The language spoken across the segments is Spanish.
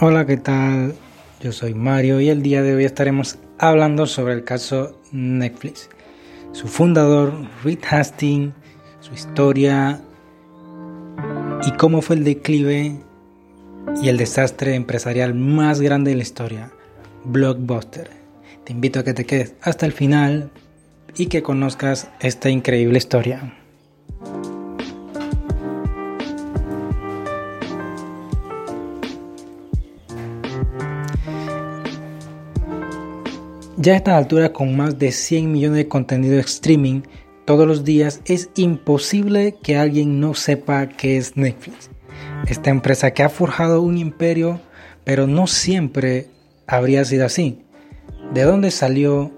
Hola, ¿qué tal? Yo soy Mario y el día de hoy estaremos hablando sobre el caso Netflix. Su fundador, Reed Hastings, su historia y cómo fue el declive y el desastre empresarial más grande de la historia, Blockbuster. Te invito a que te quedes hasta el final y que conozcas esta increíble historia. Ya a estas alturas, con más de 100 millones de contenido streaming todos los días, es imposible que alguien no sepa qué es Netflix. Esta empresa que ha forjado un imperio, pero no siempre habría sido así. ¿De dónde salió?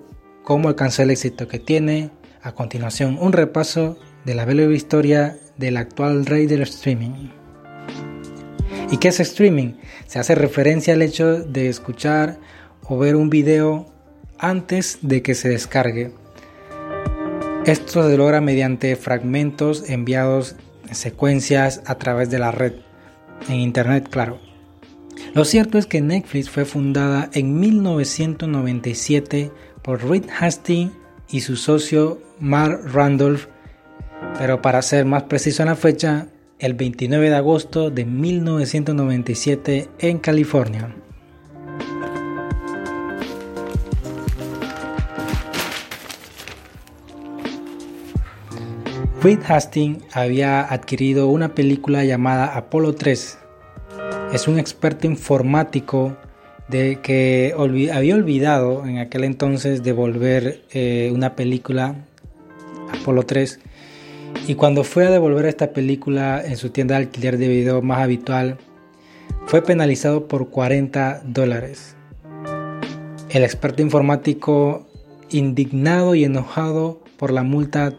¿Cómo alcanzó el éxito que tiene? A continuación, un repaso de la breve historia del actual rey del streaming. ¿Y qué es streaming? Se hace referencia al hecho de escuchar o ver un video antes de que se descargue. Esto se logra mediante fragmentos enviados en secuencias a través de la red, en Internet claro. Lo cierto es que Netflix fue fundada en 1997 por Reed Hastings y su socio Mark Randolph, pero para ser más preciso en la fecha, el 29 de agosto de 1997 en California. Reed Hastings había adquirido una película llamada Apolo 3. Es un experto informático de que había olvidado en aquel entonces devolver eh, una película Apolo 3 y cuando fue a devolver esta película en su tienda de alquiler de video más habitual fue penalizado por 40 dólares. El experto informático indignado y enojado por la multa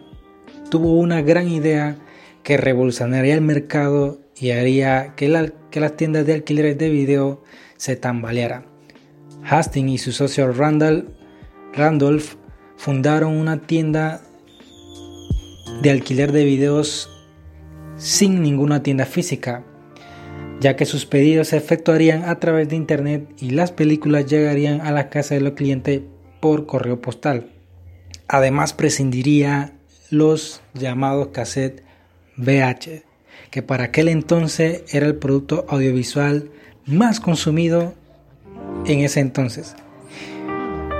tuvo una gran idea que revolucionaría el mercado y haría que, las tiendas de alquileres de video se tambalearan. Hastings y su socio Randall, Randolph fundaron una tienda de alquiler de videos sin ninguna tienda física, ya que sus pedidos se efectuarían a través de internet y las películas llegarían a la casa de los clientes por correo postal. Además prescindiría los llamados cassettes VH, que para aquel entonces era el producto audiovisual más consumido en ese entonces.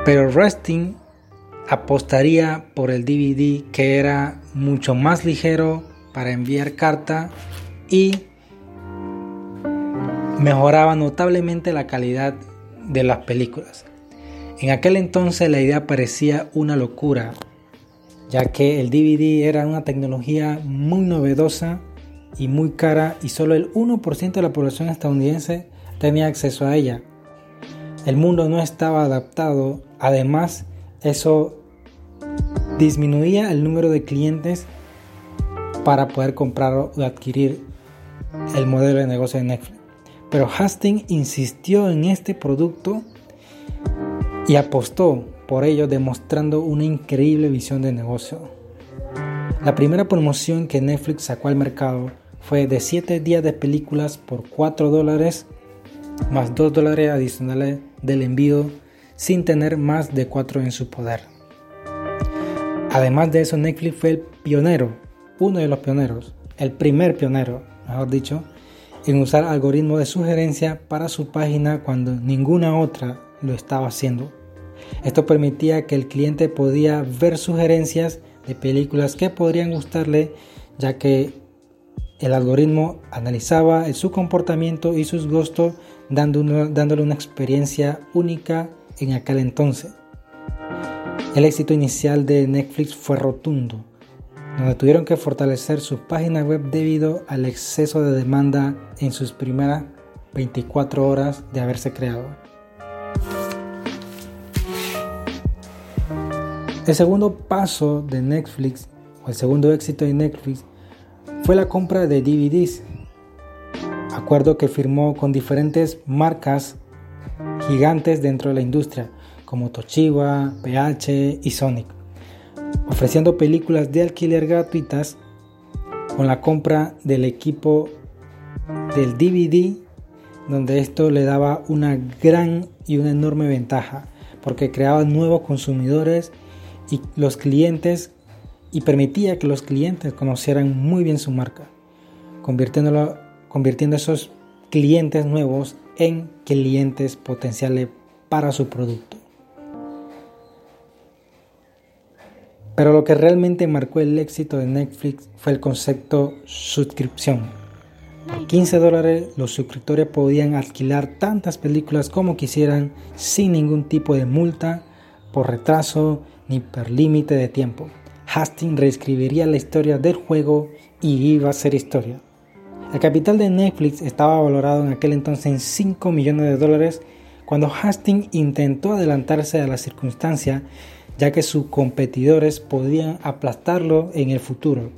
Pero Resting apostaría por el DVD que era mucho más ligero para enviar carta y mejoraba notablemente la calidad de las películas. En aquel entonces la idea parecía una locura, ya que el DVD era una tecnología muy novedosa y muy cara y solo el 1% de la población estadounidense tenía acceso a ella. El mundo no estaba adaptado, además eso disminuía el número de clientes para poder comprar o adquirir el modelo de negocio de Netflix. Pero Hastings insistió en este producto y apostó por ello demostrando una increíble visión de negocio. La primera promoción que Netflix sacó al mercado fue de 7 días de películas por 4 dólares más 2 dólares adicionales del envío sin tener más de 4 en su poder. Además de eso, Netflix fue el pionero, uno de los pioneros, el primer pionero, mejor dicho, en usar algoritmos de sugerencia para su página cuando ninguna otra lo estaba haciendo. Esto permitía que el cliente podía ver sugerencias de películas que podrían gustarle, ya que el algoritmo analizaba su comportamiento y sus gustos, dándole una experiencia única en aquel entonces. El éxito inicial de Netflix fue rotundo, donde tuvieron que fortalecer su página web debido al exceso de demanda en sus primeras 24 horas de haberse creado. El segundo paso de Netflix, o el segundo éxito de Netflix, fue la compra de DVDs, acuerdo que firmó con diferentes marcas gigantes dentro de la industria, como Toshiba, PH y Sonic, ofreciendo películas de alquiler gratuitas con la compra del equipo del DVD, donde esto le daba una gran y una enorme ventaja, porque creaba nuevos consumidores y los clientes y permitía que los clientes conocieran muy bien su marca, convirtiéndolo, convirtiendo esos clientes nuevos en clientes potenciales para su producto. Pero lo que realmente marcó el éxito de Netflix fue el concepto suscripción. Por 15 dólares los suscriptores podían alquilar tantas películas como quisieran sin ningún tipo de multa por retraso ni por límite de tiempo. Hastings reescribiría la historia del juego y iba a ser historia. El capital de Netflix estaba valorado en aquel entonces en 5 millones de dólares cuando Hastings intentó adelantarse a la circunstancia ya que sus competidores podían aplastarlo en el futuro.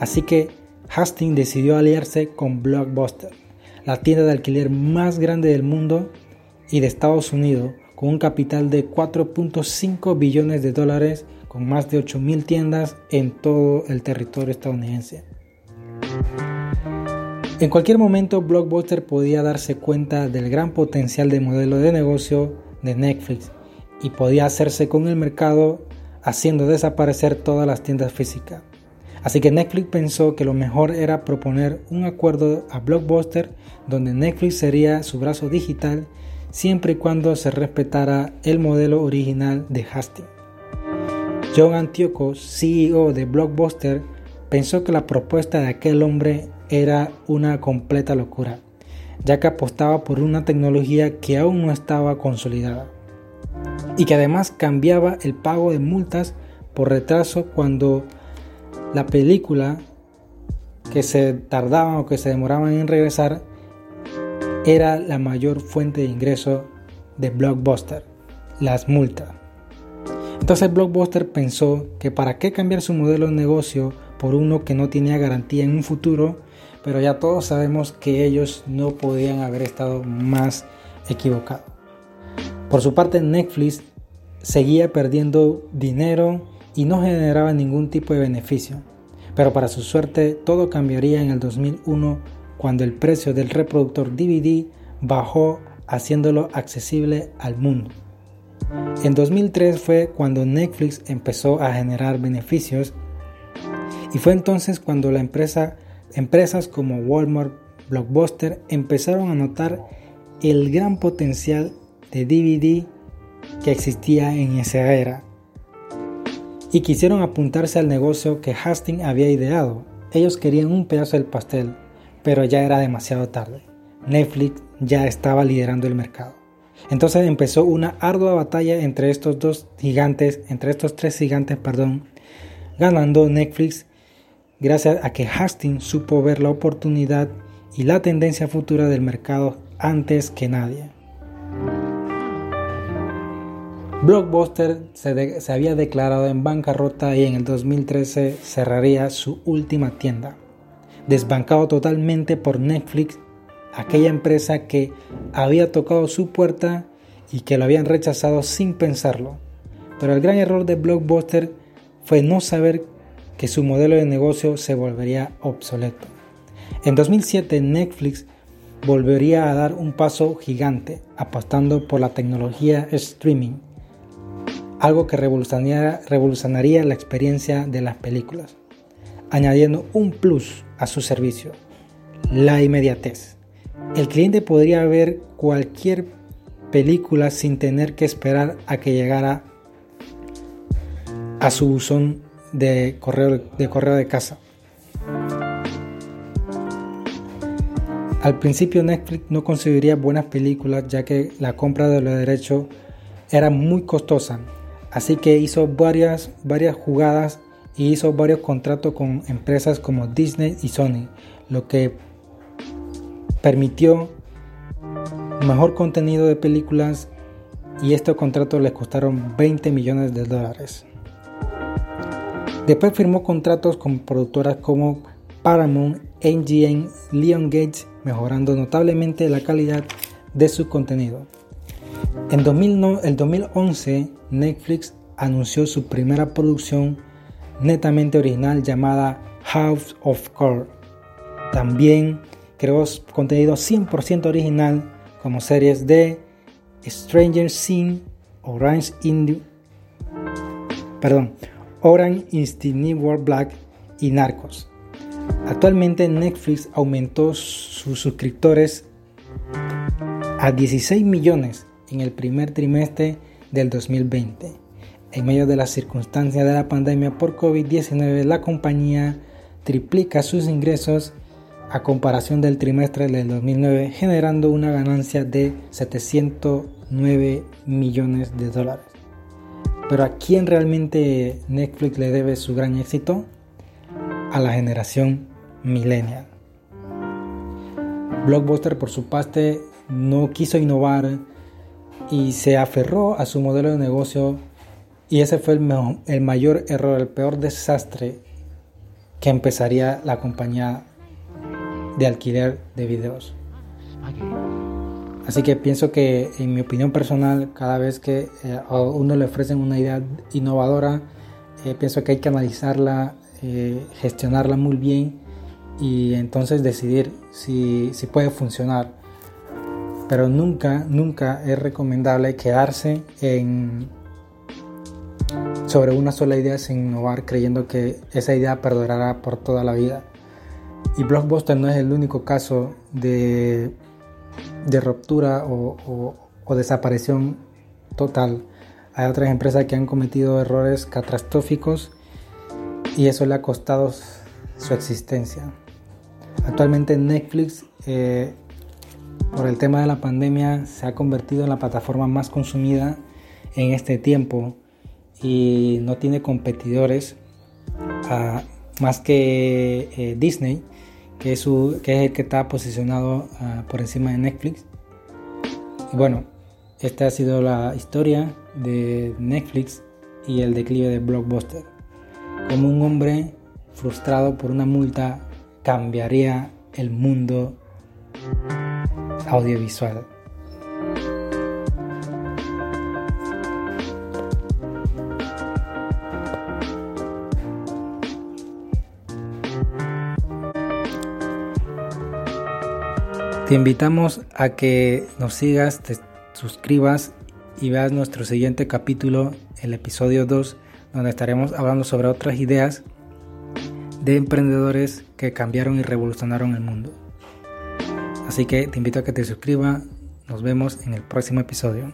Así que Hastings decidió aliarse con Blockbuster, la tienda de alquiler más grande del mundo y de Estados Unidos, con un capital de 4.5 billones de dólares con más de 8.000 tiendas en todo el territorio estadounidense. En cualquier momento Blockbuster podía darse cuenta del gran potencial de modelo de negocio de Netflix y podía hacerse con el mercado haciendo desaparecer todas las tiendas físicas. Así que Netflix pensó que lo mejor era proponer un acuerdo a Blockbuster donde Netflix sería su brazo digital siempre y cuando se respetara el modelo original de Hastings. John Antioco, CEO de Blockbuster, pensó que la propuesta de aquel hombre era una completa locura, ya que apostaba por una tecnología que aún no estaba consolidada y que además cambiaba el pago de multas por retraso cuando la película que se tardaban o que se demoraban en regresar era la mayor fuente de ingreso de Blockbuster, las multas. Entonces Blockbuster pensó que para qué cambiar su modelo de negocio por uno que no tenía garantía en un futuro, pero ya todos sabemos que ellos no podían haber estado más equivocados. Por su parte Netflix seguía perdiendo dinero y no generaba ningún tipo de beneficio. Pero para su suerte todo cambiaría en el 2001 cuando el precio del reproductor DVD bajó haciéndolo accesible al mundo. En 2003 fue cuando Netflix empezó a generar beneficios y fue entonces cuando la empresa, empresas como Walmart, Blockbuster empezaron a notar el gran potencial de DVD que existía en esa era y quisieron apuntarse al negocio que Hastings había ideado. Ellos querían un pedazo del pastel, pero ya era demasiado tarde. Netflix ya estaba liderando el mercado. Entonces empezó una ardua batalla entre estos dos gigantes, entre estos tres gigantes, perdón, ganando Netflix gracias a que Hastings supo ver la oportunidad y la tendencia futura del mercado antes que nadie. Blockbuster se, se, había declarado en bancarrota y en el 2013 cerraría su última tienda, desbancado totalmente por Netflix aquella empresa que había tocado su puerta y que lo habían rechazado sin pensarlo. Pero el gran error de Blockbuster fue no saber que su modelo de negocio se volvería obsoleto. En 2007 Netflix volvería a dar un paso gigante apostando por la tecnología streaming, algo que revolucionaría, revolucionaría la experiencia de las películas, añadiendo un plus a su servicio, la inmediatez. El cliente podría ver cualquier película sin tener que esperar a que llegara a su buzón de correo de, correo de casa. Al principio Netflix no conseguiría buenas películas ya que la compra de los derechos era muy costosa, así que hizo varias, varias jugadas y hizo varios contratos con empresas como Disney y Sony, lo que permitió mejor contenido de películas y estos contratos les costaron 20 millones de dólares. Después firmó contratos con productoras como Paramount, MGM, Leon Gates, mejorando notablemente la calidad de su contenido. En el 2011, Netflix anunció su primera producción netamente original llamada House of Cards. También creó contenido 100% original como series de Stranger Things, Orange Indie, perdón, Orange is the New World Black y Narcos. Actualmente Netflix aumentó sus suscriptores a 16 millones en el primer trimestre del 2020. En medio de las circunstancias de la pandemia por COVID-19, la compañía triplica sus ingresos a comparación del trimestre del 2009, generando una ganancia de 709 millones de dólares. Pero ¿a quién realmente Netflix le debe su gran éxito? A la generación millennial. Blockbuster por su parte no quiso innovar y se aferró a su modelo de negocio y ese fue el, el mayor error, el peor desastre que empezaría la compañía de alquiler de videos. Así que pienso que, en mi opinión personal, cada vez que eh, a uno le ofrecen una idea innovadora, eh, pienso que hay que analizarla, eh, gestionarla muy bien y entonces decidir si, si puede funcionar. Pero nunca, nunca es recomendable quedarse en, sobre una sola idea sin innovar creyendo que esa idea perdurará por toda la vida. Y Blockbuster no es el único caso de, de ruptura o, o, desaparición total. Hay otras empresas que han cometido errores catastróficos y eso le ha costado su existencia. Actualmente Netflix, eh, por el tema de la pandemia, se ha convertido en la plataforma más consumida en este tiempo y no tiene competidores ah, más que eh, Disney, que es, el que está posicionado ah, por encima de Netflix. Y bueno, esta ha sido la historia de Netflix y el declive de Blockbuster. Como un hombre frustrado por una multa cambiaría el mundo audiovisual. Te invitamos a que nos sigas, te suscribas y veas nuestro siguiente capítulo, el episodio 2, donde estaremos hablando sobre otras ideas de emprendedores que cambiaron y revolucionaron el mundo. Así que te invito a que te suscribas. Nos vemos en el próximo episodio.